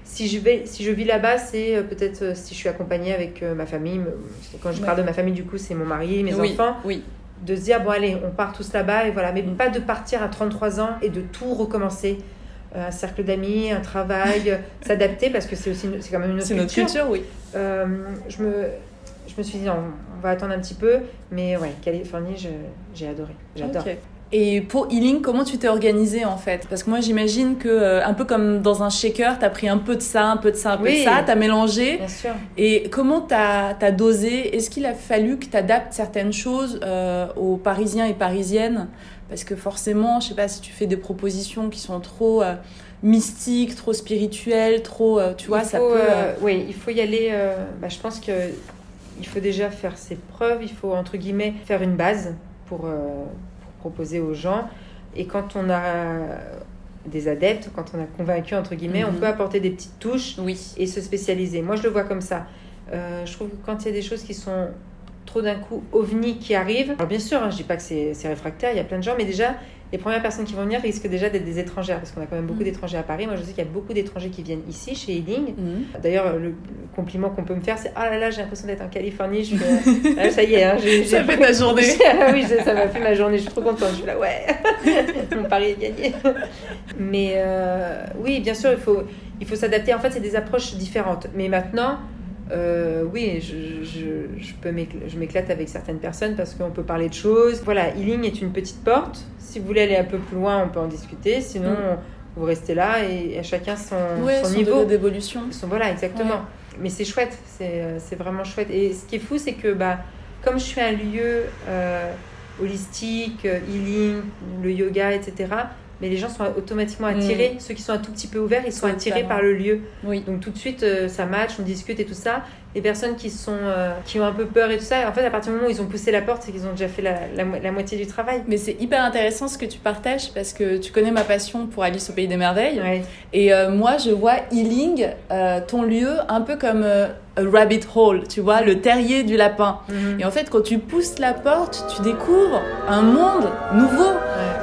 Si je, vais, si je vis là-bas, c'est euh, peut-être euh, si je suis accompagnée avec euh, ma famille. Quand je Ouais. parle de ma famille, du coup, c'est mon mari, mes oui. enfants Oui. de se dire bon allez on part tous là-bas et voilà mais pas de partir à 33 ans et de tout recommencer Euh, un cercle d'amis un travail euh, s'adapter parce que c'est aussi c'est quand même une autre C'est notre culture, culture, oui. Euh, je me je me suis dit, non, on va attendre un petit peu. Mais ouais, Californie, j'ai adoré. J'adore. Et pour Healing, comment tu t'es organisé en fait? Parce que moi j'imagine que, euh, un peu comme dans un shaker, t'as pris un peu de ça, un peu de ça, un peu Oui. de ça, t'as mélangé. Bien sûr. Et comment t'as as dosé? Est-ce qu'il a fallu que t'adaptes certaines choses euh, aux Parisiens et Parisiennes? Parce que forcément, je sais pas si tu fais des propositions qui sont trop euh, mystiques, trop spirituelles, trop, euh, tu vois, ça peut. euh, oui, il faut y aller. bah, je pense que il faut déjà faire ses preuves. Il faut entre guillemets faire une base pour, pour proposer aux gens. Et quand on a des adeptes, quand on a convaincu entre guillemets, on Mhm. peut apporter des petites touches Oui. et se spécialiser. Moi, je le vois comme ça. Euh, je trouve que quand il y a des choses qui sont trop d'un coup ovni qui arrivent, alors bien sûr, hein, je dis pas que c'est réfractaire, il y a plein de gens, mais déjà, les premières personnes qui vont venir risquent déjà d'être des étrangères, parce qu'on a quand même beaucoup Mhm. d'étrangers à Paris. Moi, je sais qu'il y a beaucoup d'étrangers qui viennent ici, chez Healing. Mhm. D'ailleurs, le, le compliment qu'on peut me faire, c'est Ah là là, j'ai l'impression d'être en Californie. Je suis, euh, ah, ça y est, hein, j'ai, Ça fait ta journée. Ah oui, ça ça m'a fait ma journée. Je suis trop contente. Je suis là, ouais, mon pari est gagné. Mais euh, oui, bien sûr, il faut, il faut s'adapter. En fait, c'est des approches différentes. Mais maintenant, euh, oui, je, je, je peux je m'éclate avec certaines personnes parce qu'on peut parler de choses. Voilà, Healing est une petite porte. Si vous voulez aller un peu plus loin, on peut en discuter. Sinon, Mm. vous restez là et à chacun son, Ouais, son son niveau. d'évolution. Voilà, exactement. Mais c'est chouette, c'est euh, c'est vraiment chouette. Et ce qui est fou, c'est que bah, comme je suis un lieu euh, holistique, healing, le yoga, etc., mais les gens sont automatiquement attirés. Ceux qui sont un tout petit peu ouverts, ils sont attirés par le lieu. Oui. Donc tout de suite, euh, ça match, on discute et tout ça. Les personnes qui, sont, euh, qui ont un peu peur et tout ça, en fait, à partir du moment où ils ont poussé la porte, c'est qu'ils ont déjà fait la, la mo- la moitié du travail. Mais c'est hyper intéressant ce que tu partages parce que tu connais ma passion pour Alice au Pays des Merveilles. Ouais. Et euh, moi, je vois Healing, euh, ton lieu, un peu comme euh, a rabbit hole, tu vois, le terrier du lapin. Mhm. Et en fait, quand tu pousses la porte, tu découvres un monde nouveau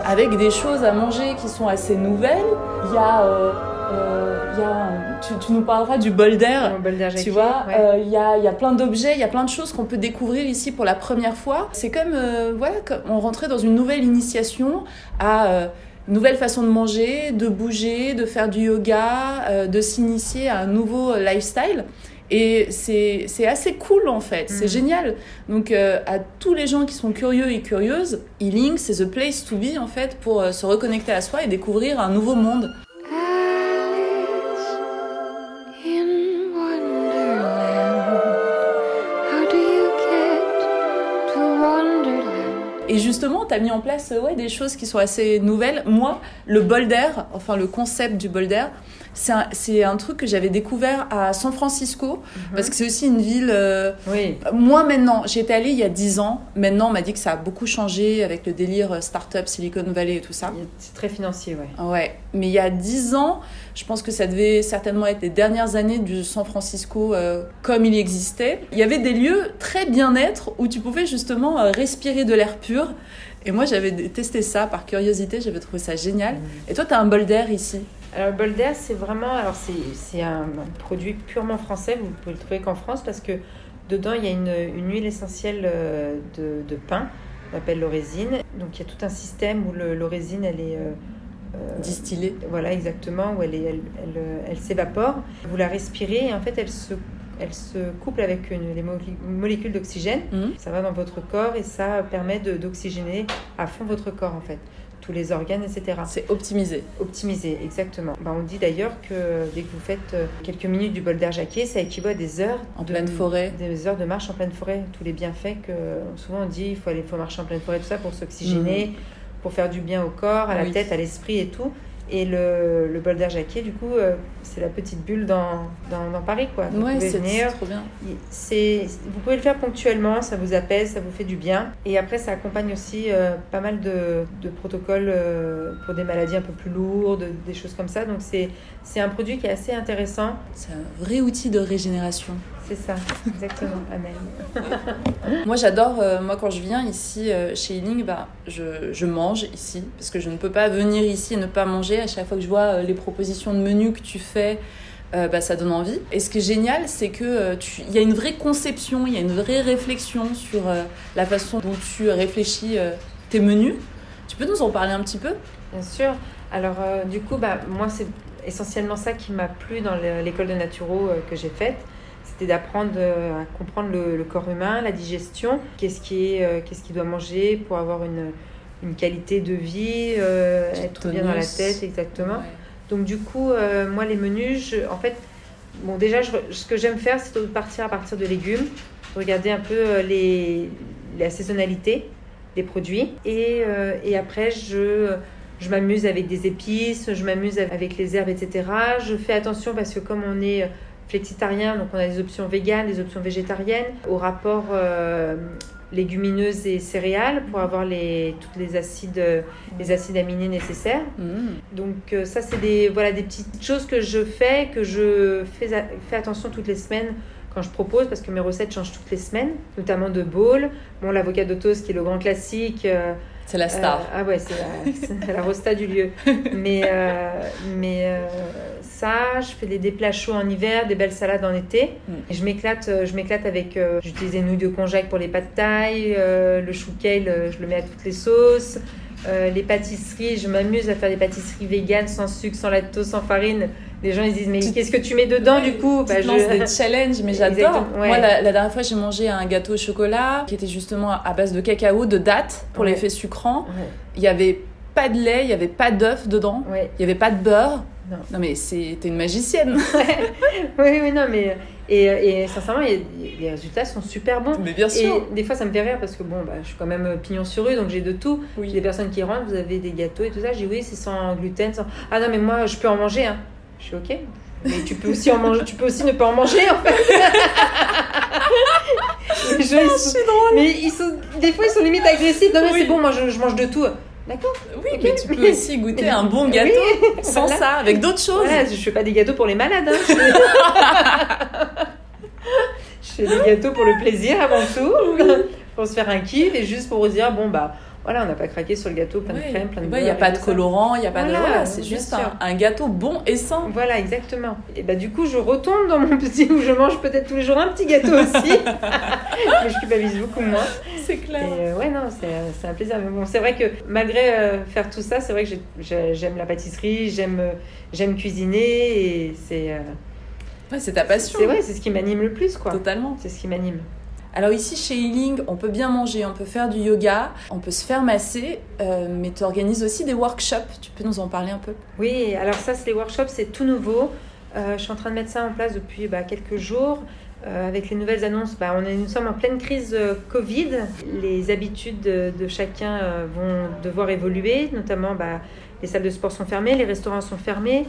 avec des choses à manger qui sont assez nouvelles. Il y a, il y a un- tu, tu nous parleras du bol d'air. Tu vois, ouais. euh, il y, a, y a plein d'objets, il y a plein de choses qu'on peut découvrir ici pour la première fois. C'est comme, euh, voilà, on rentrait dans une nouvelle initiation à euh, une nouvelle façon de manger, de bouger, de faire du yoga, euh, de s'initier à un nouveau euh, lifestyle. Et c'est assez cool en fait, c'est Mm. génial. Donc euh, à tous les gens qui sont curieux et curieuses, Healing, c'est the place to be en fait pour euh, se reconnecter à soi et découvrir un nouveau monde. Et justement, tu as mis en place euh, des choses qui sont assez nouvelles. Moi, le bol enfin le concept du bol c'est un, un truc que j'avais découvert à San Francisco, parce que c'est aussi une ville... euh, Oui. moi maintenant, j'étais allée il y a 10 ans, maintenant on m'a dit que ça a beaucoup changé avec le délire euh, startup, Silicon Valley et tout ça. C'est très financier, ouais. Ouais, mais il y a 10 ans, je pense que ça devait certainement être les dernières années du San Francisco euh, comme il existait. Il y avait des lieux très bien-être où tu pouvais justement euh, respirer de l'air pur. Et moi, j'avais testé ça par curiosité, j'avais trouvé ça génial. Et toi, tu as un bol d'air ici. Alors, le bol d'air, c'est vraiment. Alors, c'est c'est un, produit purement français. Vous pouvez le trouver qu'en France parce que dedans, il y a une, une huile essentielle euh, de, de pin, qu'on appelle l'orésine. Donc, il y a tout un système où l'orésine, elle est. euh, euh, Distillé. Voilà, exactement, où elle, est, elle, elle, euh, elle s'évapore. Vous la respirez et en fait, elle se, elle se couple avec une, les mo- molécules d'oxygène. Mhm. Ça va dans votre corps et ça permet de- d'oxygéner à fond votre corps, en fait. Tous les organes, etc. C'est optimisé. Optimisé, exactement. Ben, on dit d'ailleurs que dès que vous faites euh, quelques minutes du bol d'air jaqué, ça équivaut à des heures En de, pleine forêt. des heures de marche en pleine forêt. Tous les bienfaits que souvent on dit, il faut aller, faut marcher en pleine forêt, tout ça pour s'oxygéner, pour faire du bien au corps, à la tête, à l'esprit et tout. Et le, le bol d'air jaqué, du coup, euh, c'est la petite bulle dans, dans, dans Paris, quoi. Vous Ouais, c'est trop bien. c'est, vous pouvez le faire ponctuellement, ça vous apaise, ça vous fait du bien. Et après, ça accompagne aussi euh, pas mal de, de protocoles euh, pour des maladies un peu plus lourdes, des choses comme ça. Donc c'est, c'est un produit qui est assez intéressant. C'est un vrai outil de régénération. C'est ça, exactement. Amen. Moi, j'adore, euh, moi, quand je viens ici euh, chez Healing, bah, je, je mange ici, parce que je ne peux pas venir ici et ne pas manger. À chaque fois que je vois euh, les propositions de menus que tu fais, bah, ça donne envie. Et ce qui est génial, c'est que tu- il y a une vraie conception, il y a une vraie réflexion sur la façon dont tu réfléchis tes menus. Tu peux nous en parler un petit peu? Bien sûr. Alors, du coup, bah, moi, c'est essentiellement ça qui m'a plu dans le- l'école de naturo que j'ai faite. C'était d'apprendre euh, à comprendre le, le corps humain, la digestion, qu'est-ce qui est, euh, qu'est-ce qu'il doit manger pour avoir une, une qualité de vie, euh, être bien dans la tête, exactement. Ouais. Donc du coup, euh, moi les menus, je- en fait, bon déjà, je- ce que j'aime faire, c'est de partir à partir de légumes, de regarder un peu les, la saisonnalité des produits, et, euh, et après je, je m'amuse avec des épices, je m'amuse avec les herbes, etc. Je fais attention parce que comme on est flexitarien, donc on a des options véganes, des options végétariennes, au rapport euh, légumineuses et céréales pour avoir les, toutes les acides, les acides aminés nécessaires. Mhm. Donc euh, ça, c'est des, voilà, des petites choses que je fais, que je fais, attention toutes les semaines quand je propose, parce que mes recettes changent toutes les semaines, notamment de bowls. Bon, l'avocat toast qui est le grand classique. euh, C'est la star. euh, ah ouais, c'est la, la rosta du lieu. Mais, euh, mais ça, je fais des, des plats chauds en hiver, des belles salades en été. Mm. Et je m'éclate, euh, je m'éclate avec. euh, J'utilise des nouilles de konjac pour les pâtes taille, euh, le chou kale, je le mets à toutes les sauces. Euh, les pâtisseries, je m'amuse à faire des pâtisseries véganes, sans sucre, sans lactose, sans farine. Les gens ils se disent mais qu'est-ce que tu mets dedans Ouais, du coup? Bah, te lances des challenges, mais j'adore. Ouais. Moi, la, la dernière fois, j'ai mangé un gâteau au chocolat qui était justement à base de cacao, de dattes pour Ouais. l'effet sucrant. Il y avait pas de lait, il y avait pas d'œuf dedans, ouais. il y avait pas de beurre. Non. mais c'est t'es une magicienne. Oui, oui, non, mais. Et, et sincèrement, les résultats sont super bons. mais bien Et sûr. des fois, ça me fait rire parce que bon, bah, je suis quand même euh, pignon sur rue, donc j'ai de tout. J'ai des Oui. personnes qui rentrent, vous avez des gâteaux et tout ça. Je dis oui, c'est sans gluten. Sans... Ah non, mais moi, je peux en manger. Hein. Je suis ok. Mais tu peux aussi en manger. Tu peux aussi ne pas en manger en fait. Les gens, ils sont- Mais ils sont, des fois, ils sont limite agressifs. Non, mais Oui. c'est bon, moi, je, je mange de tout. D'accord. Oui, Ok. mais tu peux aussi goûter un bon gâteau Oui, sans voilà. ça, avec d'autres choses. Voilà, je fais pas des gâteaux pour les malades. hein. je fais des gâteaux pour le plaisir avant tout, pour se faire un kiff et juste pour vous dire bon bah voilà, on n'a pas craqué sur le gâteau, plein de Ouais. crème, plein de Ouais, Il n'y a pas de colorant, il n'y a pas de. Voilà, c'est juste un, un gâteau bon et sain. Voilà, exactement. Et bah du coup, je retombe dans mon petit où je mange peut-être tous les jours un petit gâteau aussi, mais je culpabilise beaucoup moins. C'est Et clair. euh, ouais, non, c'est un plaisir. Mais bon, c'est vrai que malgré euh, faire tout ça, c'est vrai que j'ai- j'ai- j'aime la pâtisserie, j'aime euh, j'aime cuisiner et c'est euh, Ouais, c'est ta passion. c'est vrai, c'est ce qui m'anime le plus quoi. Totalement. C'est ce qui m'anime. Alors ici chez Healing, on peut bien manger, on peut faire du yoga, on peut se faire masser, euh, mais tu organises aussi des workshops. Tu peux nous en parler un peu? Oui, alors ça, c'est les workshops, c'est tout nouveau. Euh, je suis en train de mettre ça en place depuis bah, quelques jours. Euh, avec les nouvelles annonces, bah, on est, nous sommes en pleine crise Covid. Les habitudes de, chacun vont devoir évoluer, notamment bah, les salles de sport sont fermées, les restaurants sont fermés,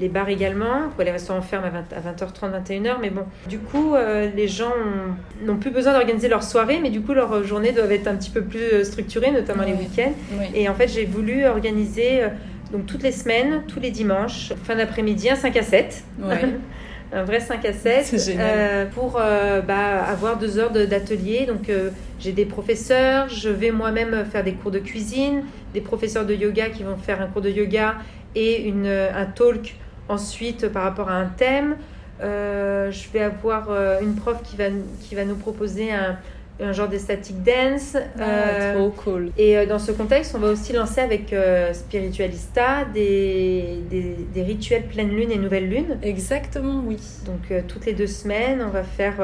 les bars également. Les restaurants ferment à, 20 à 20h30, 21h, mais bon. Du coup, euh, les gens ont- n'ont plus besoin d'organiser leur soirée, mais du coup, leurs journées doivent être un petit peu plus euh, structurées, notamment les week-ends. Oui. Et en fait, j'ai voulu organiser euh, donc toutes les semaines, tous les dimanches, fin d'après-midi, un 5 à 7. Ouais. un vrai 5 à 7 C'est génial. euh, pour euh, bah, avoir deux heures de- d'atelier. Donc euh, j'ai des professeurs, je vais moi-même faire des cours de cuisine, des professeurs de yoga qui vont faire un cours de yoga et une, un talk ensuite par rapport à un thème. Euh, je vais avoir euh, une prof qui va, qui va nous proposer un, un genre d'estatic dance. Ah, Euh, trop cool. et dans ce contexte, on va aussi lancer avec Spiritualista des, des, des rituels pleine lune et nouvelle lune. Exactement, oui. Donc toutes les deux semaines, on va faire,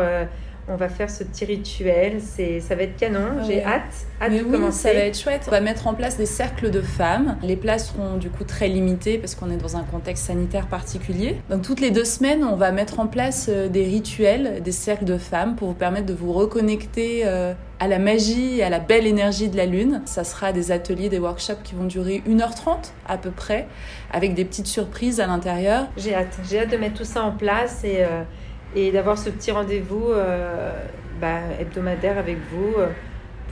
on va faire ce petit rituel. C'est, ça va être canon. Ah J'ai ouais. hâte, hâte Mais de oui, commencer. ça va être chouette. On va mettre en place des cercles de femmes. Les places seront du coup très limitées parce qu'on est dans un contexte sanitaire particulier. Donc toutes les deux semaines, on va mettre en place euh, des rituels, des cercles de femmes pour vous permettre de vous reconnecter euh, à la magie et à la belle énergie de la lune. Ça sera des ateliers, des workshops qui vont durer 1h30 à peu près, avec des petites surprises à l'intérieur. J'ai hâte. J'ai hâte de mettre tout ça en place et, euh, et d'avoir ce petit rendez-vous euh, bah, hebdomadaire avec vous euh,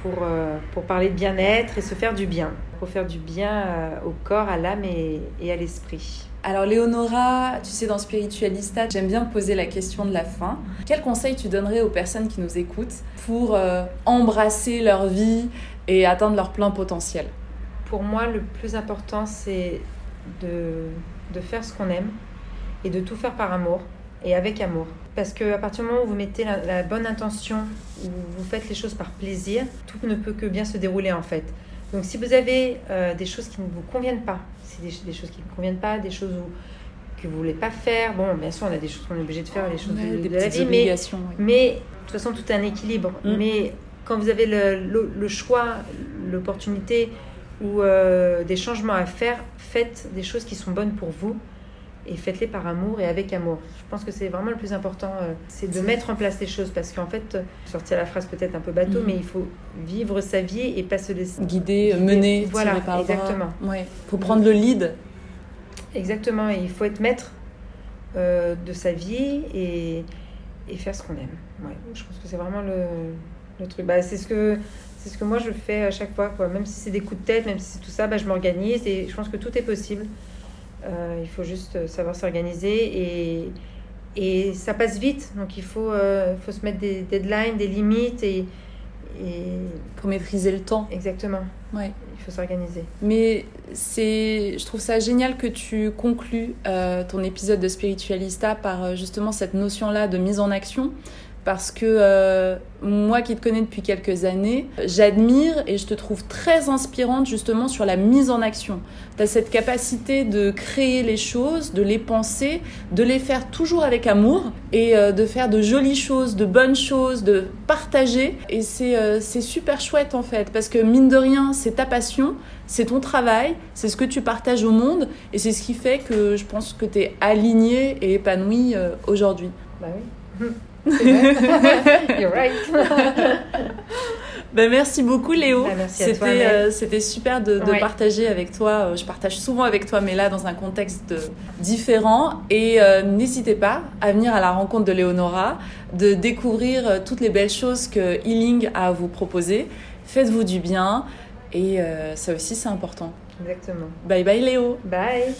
pour, euh, pour parler de bien-être et se faire du bien. Pour faire du bien au corps, à l'âme et, et à l'esprit. Alors Léonora, tu sais dans Spiritualista, j'aime bien poser la question de la fin. Quel conseil tu donnerais aux personnes qui nous écoutent pour euh, embrasser leur vie et atteindre leur plein potentiel? Pour moi, le plus important, c'est de, de faire ce qu'on aime et de tout faire par amour et avec amour. Parce qu'à partir du moment où vous mettez la, la bonne intention, où vous faites les choses par plaisir, tout ne peut que bien se dérouler en fait. Donc si vous avez euh, des choses qui ne vous conviennent pas, c'est des, des choses qui ne vous conviennent pas, des choses où, que vous voulez pas faire. Bon, bien sûr, on a des choses qu'on est obligé de faire, des choses Ouais, de, des de la vie, mais, obligations. oui. mais de toute façon, tout est un équilibre. Mm. Mais quand vous avez le, le- le choix, l'opportunité ou euh, des changements à faire, faites des choses qui sont bonnes pour vous et faites-les par amour et avec amour. Je pense que c'est vraiment le plus important, euh, c'est de mettre en place les choses parce qu'en fait, euh, sortir la phrase peut-être un peu bateau, Mm. mais il faut vivre sa vie et pas se laisser Guider, mener, Voilà, par exactement. Ouais. Faut prendre le lead. Exactement, et il faut être maître euh, de sa vie et, et faire ce qu'on aime. Ouais, je pense que c'est vraiment le, le truc. Bah, c'est ce que c'est ce que moi je fais à chaque fois, quoi. Même si c'est des coups de tête, même si c'est tout ça, bah, je m'organise et je pense que tout est possible. Euh, il faut juste euh, savoir s'organiser et, et ça passe vite. Donc il faut, euh, faut se mettre des deadlines, des limites et, et Faut maîtriser le temps. exactement. Ouais. Il faut s'organiser. Mais c'est, je trouve ça génial que tu conclues euh, ton épisode de Spiritualista par justement cette notion-là de mise en action. Parce que euh, moi qui te connais depuis quelques années, j'admire et je te trouve très inspirante justement sur la mise en action. Tu as cette capacité de créer les choses, de les penser, de les faire toujours avec amour et euh, de faire de jolies choses, de bonnes choses, de partager. Et c'est euh, c'est super chouette en fait, parce que mine de rien, c'est ta passion, c'est ton travail, c'est ce que tu partages au monde et c'est ce qui fait que je pense que tu es aligné et épanoui euh, aujourd'hui. Bah oui. You're right. Ben, merci beaucoup Léo. C'était Mel. euh, c'était super de, de Ouais. partager avec toi. Euh, Je partage souvent avec toi, mais là dans un contexte différent. Et euh, n'hésitez pas à venir à la rencontre de Léonora, de découvrir toutes les belles choses que Healing a à vous proposer. Faites-vous du bien et euh, ça aussi c'est important. Exactement. Bye bye Léo. Bye.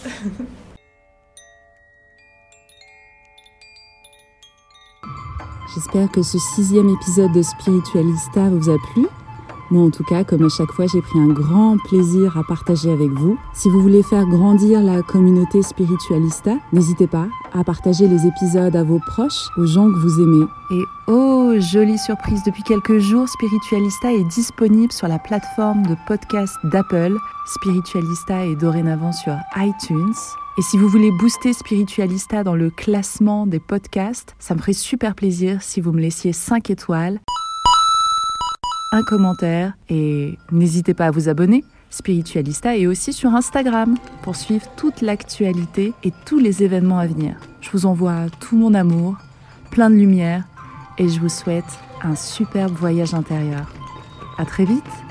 J'espère que ce sixième épisode de Spiritualista vous a plu. Moi, en tout cas, comme à chaque fois, j'ai pris un grand plaisir à partager avec vous. Si vous voulez faire grandir la communauté Spiritualista, n'hésitez pas à partager les épisodes à vos proches, aux gens que vous aimez. Et oh, jolie surprise, depuis quelques jours, Spiritualista est disponible sur la plateforme de podcast d'Apple. Spiritualista est dorénavant sur iTunes. Et si vous voulez booster Spiritualista dans le classement des podcasts, ça me ferait super plaisir si vous me laissiez 5 étoiles, un commentaire et n'hésitez pas à vous abonner. Spiritualista est aussi sur Instagram pour suivre toute l'actualité et tous les événements à venir. Je vous envoie tout mon amour, plein de lumière et je vous souhaite un superbe voyage intérieur. À très vite!